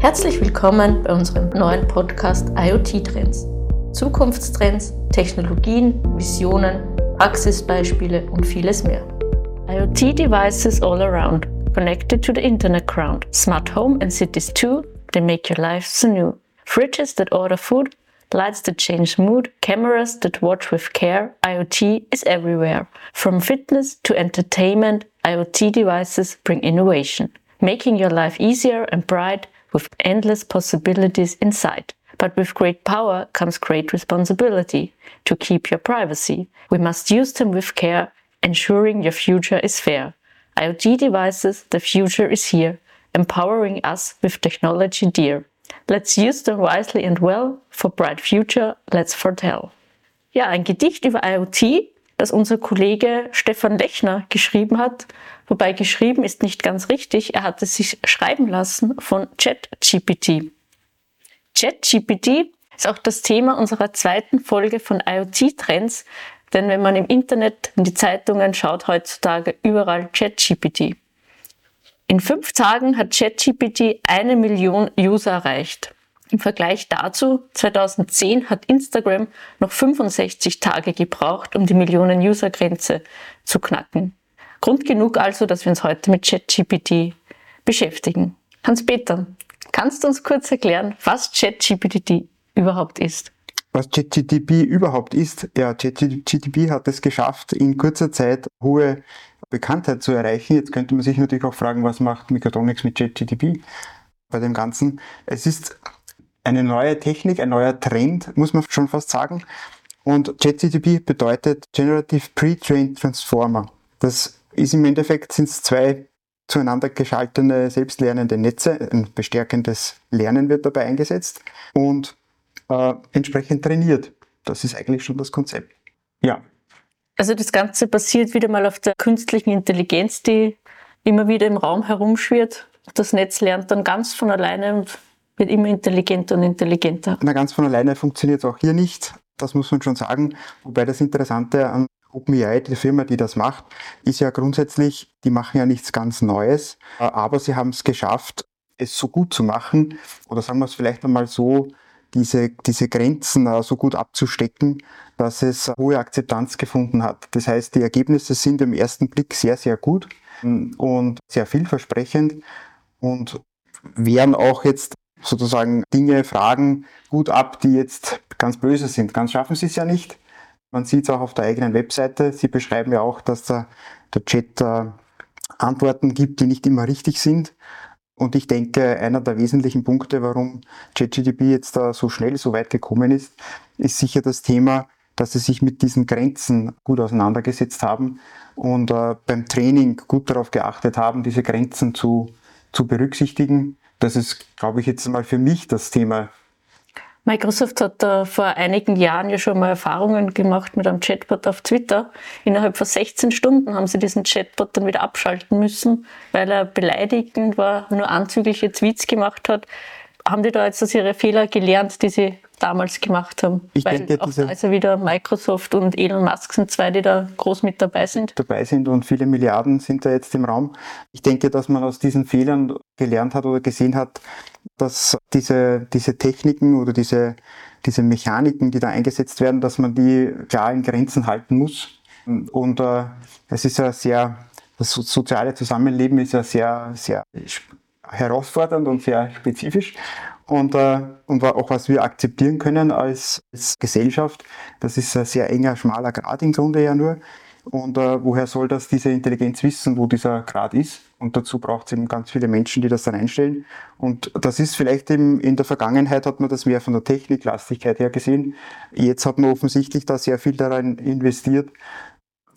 Herzlich willkommen bei unserem neuen Podcast IoT Trends. Zukunftstrends, Technologien, Visionen, Praxisbeispiele und vieles mehr. IoT devices all around, connected to the internet ground, smart home and cities too, they make your life so new. Fridges that order food, lights that change mood, cameras that watch with care, IoT is everywhere. From fitness to entertainment, IoT devices bring innovation, making your life easier and bright with endless possibilities inside. But with great power comes great responsibility to keep your privacy. We must use them with care, ensuring your future is fair. IoT devices, the future is here, empowering us with technology dear. Let's use them wisely and well. For bright future, let's foretell. Ja, ein Gedicht über IoT, das unser Kollege Stefan Lechner geschrieben hat, Wobei geschrieben ist nicht ganz richtig. Er hat es sich schreiben lassen von ChatGPT. ChatGPT ist auch das Thema unserer zweiten Folge von IoT-Trends, denn wenn man im Internet in die Zeitungen schaut, heutzutage überall ChatGPT. In fünf Tagen hat ChatGPT eine Million User erreicht. Im Vergleich dazu, 2010 hat Instagram noch 65 Tage gebraucht, um die Millionen-User-Grenze zu knacken. Grund genug also, dass wir uns heute mit ChatGPT beschäftigen. Hans-Peter, kannst du uns kurz erklären, was ChatGPT überhaupt ist? Was ChatGPT überhaupt ist, ja, ChatGPT hat es geschafft, in kurzer Zeit hohe Bekanntheit zu erreichen. Jetzt könnte man sich natürlich auch fragen, was macht Mechatronics mit ChatGPT bei dem Ganzen? Es ist eine neue Technik, ein neuer Trend, muss man schon fast sagen. Und ChatGPT bedeutet Generative Pre-Trained Transformer. Das ist im Endeffekt sind es zwei zueinander geschaltete selbstlernende Netze. Ein bestärkendes Lernen wird dabei eingesetzt und äh, entsprechend trainiert. Das ist eigentlich schon das Konzept. Ja. Also das Ganze basiert wieder mal auf der künstlichen Intelligenz, die immer wieder im Raum herumschwirrt. Das Netz lernt dann ganz von alleine und wird immer intelligenter und intelligenter. Na, ganz von alleine funktioniert es auch hier nicht. Das muss man schon sagen. Wobei das Interessante an OpenAI, die Firma, die das macht, ist ja grundsätzlich, die machen ja nichts ganz Neues, aber sie haben es geschafft, es so gut zu machen, oder sagen wir es vielleicht einmal so, diese, diese Grenzen äh, so gut abzustecken, dass es hohe Akzeptanz gefunden hat. Das heißt, die Ergebnisse sind im ersten Blick sehr, sehr gut und sehr vielversprechend und wehren auch jetzt sozusagen Dinge, Fragen gut ab, die jetzt ganz böse sind. Ganz schaffen sie es ja nicht. Man sieht es auch auf der eigenen Webseite. Sie beschreiben ja auch, dass der, der Chat äh, Antworten gibt, die nicht immer richtig sind. Und ich denke, einer der wesentlichen Punkte, warum ChatGDP jetzt da so schnell so weit gekommen ist, ist sicher das Thema, dass sie sich mit diesen Grenzen gut auseinandergesetzt haben und äh, beim Training gut darauf geachtet haben, diese Grenzen zu, zu berücksichtigen. Das ist, glaube ich, jetzt mal für mich das Thema Microsoft hat da vor einigen Jahren ja schon mal Erfahrungen gemacht mit einem Chatbot auf Twitter. Innerhalb von 16 Stunden haben sie diesen Chatbot dann wieder abschalten müssen, weil er beleidigend war, nur anzügliche Tweets gemacht hat. Haben die da jetzt aus ihre Fehler gelernt, die sie damals gemacht haben. Ich Weil denke, auch da ist ja wieder Microsoft und Elon Musk sind zwei, die da groß mit dabei sind. Dabei sind und viele Milliarden sind da jetzt im Raum. Ich denke, dass man aus diesen Fehlern gelernt hat oder gesehen hat, dass diese, diese Techniken oder diese, diese Mechaniken, die da eingesetzt werden, dass man die klar in Grenzen halten muss. Und äh, es ist ja sehr, das soziale Zusammenleben ist ja sehr, sehr herausfordernd und sehr spezifisch und, äh, und auch was wir akzeptieren können als, als Gesellschaft. Das ist ein sehr enger, schmaler Grad im Grunde ja nur. Und äh, woher soll das diese Intelligenz wissen, wo dieser Grad ist? Und dazu braucht es eben ganz viele Menschen, die das dann einstellen. Und das ist vielleicht eben in der Vergangenheit hat man das mehr von der Techniklastigkeit her gesehen. Jetzt hat man offensichtlich da sehr viel daran investiert,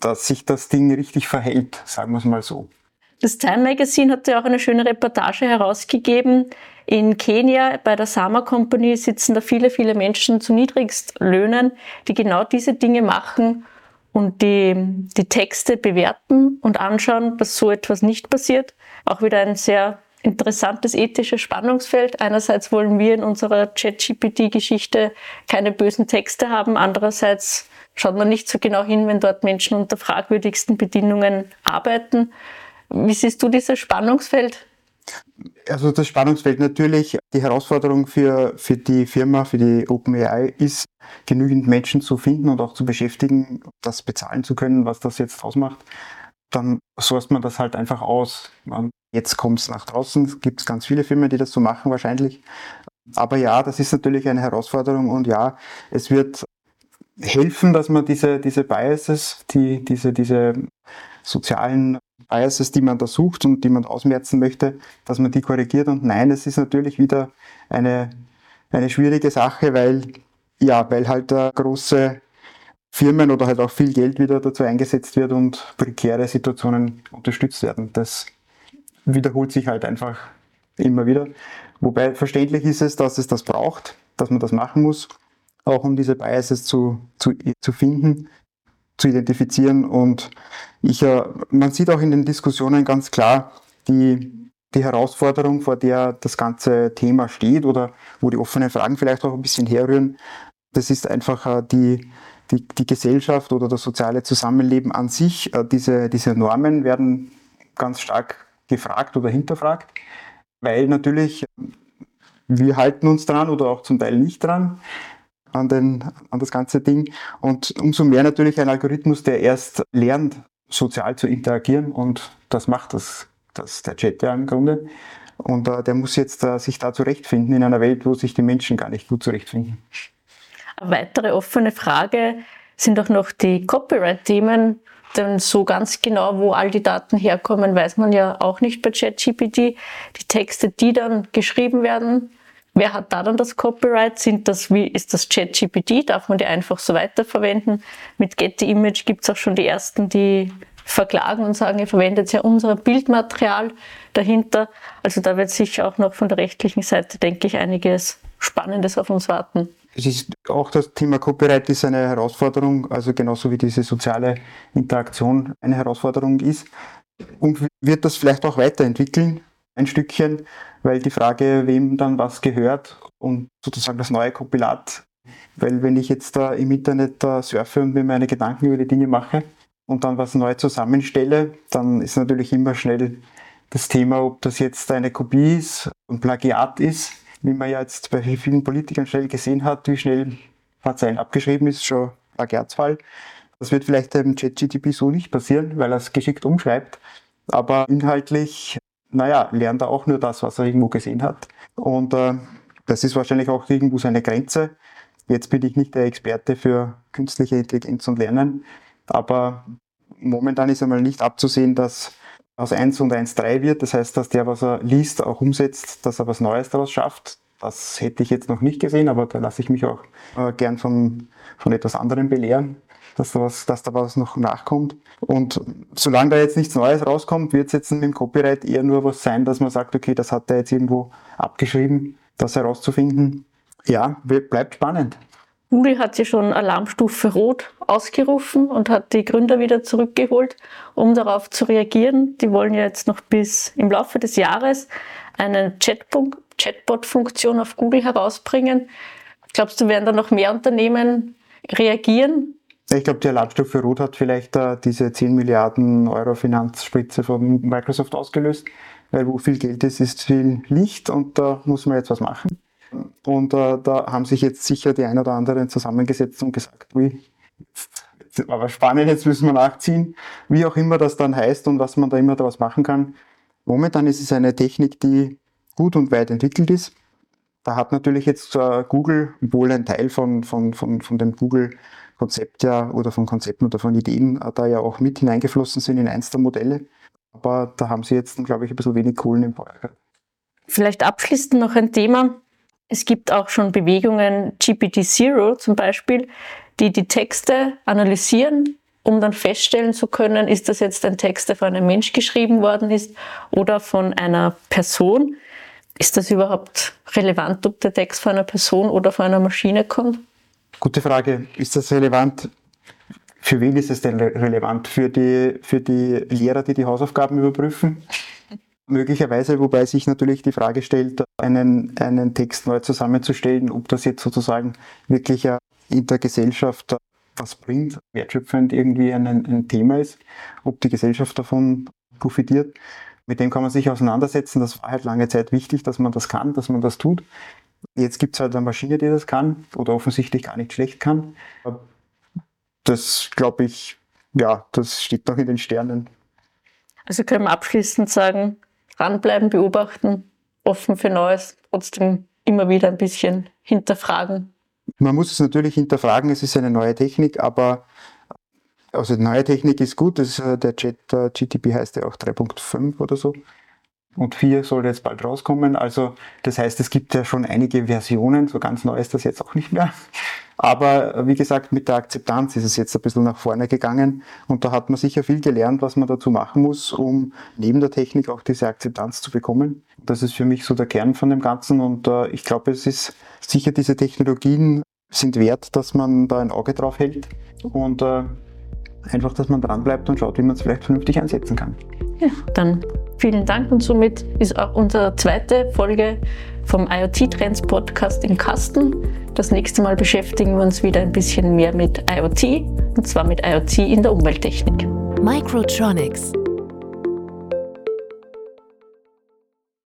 dass sich das Ding richtig verhält, sagen wir es mal so. Das Time Magazine hat ja auch eine schöne Reportage herausgegeben. In Kenia bei der Sama Company sitzen da viele, viele Menschen zu Niedrigstlöhnen, die genau diese Dinge machen und die, die Texte bewerten und anschauen, dass so etwas nicht passiert. Auch wieder ein sehr interessantes ethisches Spannungsfeld. Einerseits wollen wir in unserer ChatGPT-Geschichte keine bösen Texte haben. Andererseits schaut man nicht so genau hin, wenn dort Menschen unter fragwürdigsten Bedingungen arbeiten. Wie siehst du dieses Spannungsfeld? Also das Spannungsfeld natürlich, die Herausforderung für, für die Firma, für die OpenAI ist, genügend Menschen zu finden und auch zu beschäftigen, das bezahlen zu können, was das jetzt ausmacht. Dann sourst man das halt einfach aus. Jetzt kommt es nach draußen, es gibt ganz viele Firmen, die das so machen wahrscheinlich. Aber ja, das ist natürlich eine Herausforderung und ja, es wird helfen, dass man diese, diese Biases, die, diese, diese sozialen Biases, die man da sucht und die man ausmerzen möchte, dass man die korrigiert. Und nein, es ist natürlich wieder eine, eine schwierige Sache, weil, ja, weil halt da große Firmen oder halt auch viel Geld wieder dazu eingesetzt wird und prekäre Situationen unterstützt werden. Das wiederholt sich halt einfach immer wieder. Wobei verständlich ist es, dass es das braucht, dass man das machen muss, auch um diese Biases zu, zu, zu finden, zu identifizieren. Und ich, äh, man sieht auch in den Diskussionen ganz klar die, die Herausforderung, vor der das ganze Thema steht oder wo die offenen Fragen vielleicht auch ein bisschen herrühren. Das ist einfach äh, die, die, die Gesellschaft oder das soziale Zusammenleben an sich. Äh, diese, diese Normen werden ganz stark gefragt oder hinterfragt, weil natürlich wir halten uns dran oder auch zum Teil nicht dran an, den, an das ganze Ding. Und umso mehr natürlich ein Algorithmus, der erst lernt, sozial zu interagieren und das macht das, das der Chat ja im Grunde. Und äh, der muss jetzt äh, sich da zurechtfinden in einer Welt, wo sich die Menschen gar nicht gut zurechtfinden. Eine weitere offene Frage sind auch noch die Copyright-Themen. Denn so ganz genau, wo all die Daten herkommen, weiß man ja auch nicht bei ChatGPT. Die Texte, die dann geschrieben werden, Wer hat da dann das Copyright? Sind das, wie ist das ChatGPT? Darf man die einfach so weiterverwenden? Mit Getty Image gibt es auch schon die ersten, die verklagen und sagen, ihr verwendet ja unser Bildmaterial dahinter. Also da wird sicher auch noch von der rechtlichen Seite, denke ich, einiges Spannendes auf uns warten. Es ist auch das Thema Copyright ist eine Herausforderung, also genauso wie diese soziale Interaktion eine Herausforderung ist. Und wird das vielleicht auch weiterentwickeln, ein Stückchen, weil die Frage, wem dann was gehört und sozusagen das neue Kompilat, weil wenn ich jetzt da im Internet da surfe und mir meine Gedanken über die Dinge mache und dann was neu zusammenstelle, dann ist natürlich immer schnell das Thema, ob das jetzt eine Kopie ist und Plagiat ist wie man ja jetzt bei vielen Politikern schnell gesehen hat, wie schnell ein paar Zeilen abgeschrieben ist, schon Plagiatsfall. Das wird vielleicht im ChatGTP so nicht passieren, weil er es geschickt umschreibt. Aber inhaltlich, naja, lernt er auch nur das, was er irgendwo gesehen hat. Und äh, das ist wahrscheinlich auch irgendwo seine Grenze. Jetzt bin ich nicht der Experte für künstliche Intelligenz und Lernen, aber momentan ist einmal nicht abzusehen, dass aus 1 und 1 3 wird. Das heißt, dass der, was er liest, auch umsetzt, dass er was Neues daraus schafft. Das hätte ich jetzt noch nicht gesehen, aber da lasse ich mich auch äh, gern von, von etwas anderem belehren, dass da, was, dass da was noch nachkommt. Und solange da jetzt nichts Neues rauskommt, wird es jetzt mit dem Copyright eher nur was sein, dass man sagt, okay, das hat er jetzt irgendwo abgeschrieben, das herauszufinden. Ja, bleibt spannend. Google hat ja schon Alarmstufe Rot ausgerufen und hat die Gründer wieder zurückgeholt, um darauf zu reagieren. Die wollen ja jetzt noch bis im Laufe des Jahres eine Chatbot-Funktion auf Google herausbringen. Glaubst du, werden da noch mehr Unternehmen reagieren? Ich glaube, die Alarmstufe Rot hat vielleicht äh, diese 10 Milliarden Euro Finanzspritze von Microsoft ausgelöst, weil wo viel Geld ist, ist viel Licht und da muss man jetzt was machen. Und äh, da haben sich jetzt sicher die ein oder anderen zusammengesetzt und gesagt, wie, aber spannend, jetzt müssen wir nachziehen, wie auch immer das dann heißt und was man da immer daraus machen kann. Momentan ist es eine Technik, die gut und weit entwickelt ist. Da hat natürlich jetzt äh, Google, wohl ein Teil von, von, von, von dem Google-Konzept ja oder von Konzepten oder von Ideen äh, da ja auch mit hineingeflossen sind in eins der Modelle. Aber da haben sie jetzt, glaube ich, ein bisschen wenig Kohlen im Feuer. Vielleicht abschließend noch ein Thema, es gibt auch schon Bewegungen, GPT-Zero zum Beispiel, die die Texte analysieren, um dann feststellen zu können, ist das jetzt ein Text, der von einem Mensch geschrieben worden ist oder von einer Person. Ist das überhaupt relevant, ob der Text von einer Person oder von einer Maschine kommt? Gute Frage. Ist das relevant? Für wen ist es denn relevant? Für die, für die Lehrer, die die Hausaufgaben überprüfen? Möglicherweise, wobei sich natürlich die Frage stellt, einen, einen Text neu zusammenzustellen, ob das jetzt sozusagen wirklich in der Gesellschaft was bringt, wertschöpfend irgendwie ein, ein Thema ist, ob die Gesellschaft davon profitiert. Mit dem kann man sich auseinandersetzen. Das war halt lange Zeit wichtig, dass man das kann, dass man das tut. Jetzt gibt es halt eine Maschine, die das kann oder offensichtlich gar nicht schlecht kann. Das glaube ich, ja, das steht noch in den Sternen. Also können wir abschließend sagen, dranbleiben, beobachten, offen für Neues, trotzdem immer wieder ein bisschen hinterfragen. Man muss es natürlich hinterfragen, es ist eine neue Technik, aber also neue Technik ist gut, das ist, äh, der Jet äh, GTP heißt ja auch 3.5 oder so. Und 4 soll jetzt bald rauskommen. Also das heißt, es gibt ja schon einige Versionen, so ganz neu ist das jetzt auch nicht mehr. Aber wie gesagt, mit der Akzeptanz ist es jetzt ein bisschen nach vorne gegangen und da hat man sicher viel gelernt, was man dazu machen muss, um neben der Technik auch diese Akzeptanz zu bekommen. Das ist für mich so der Kern von dem Ganzen und äh, ich glaube, es ist sicher diese Technologien sind wert, dass man da ein Auge drauf hält und äh, einfach, dass man dranbleibt und schaut, wie man es vielleicht vernünftig einsetzen kann. Ja, dann vielen Dank und somit ist auch unsere zweite Folge vom IoT Trends Podcast im Kasten. Das nächste Mal beschäftigen wir uns wieder ein bisschen mehr mit IoT und zwar mit IoT in der Umwelttechnik. Microtronics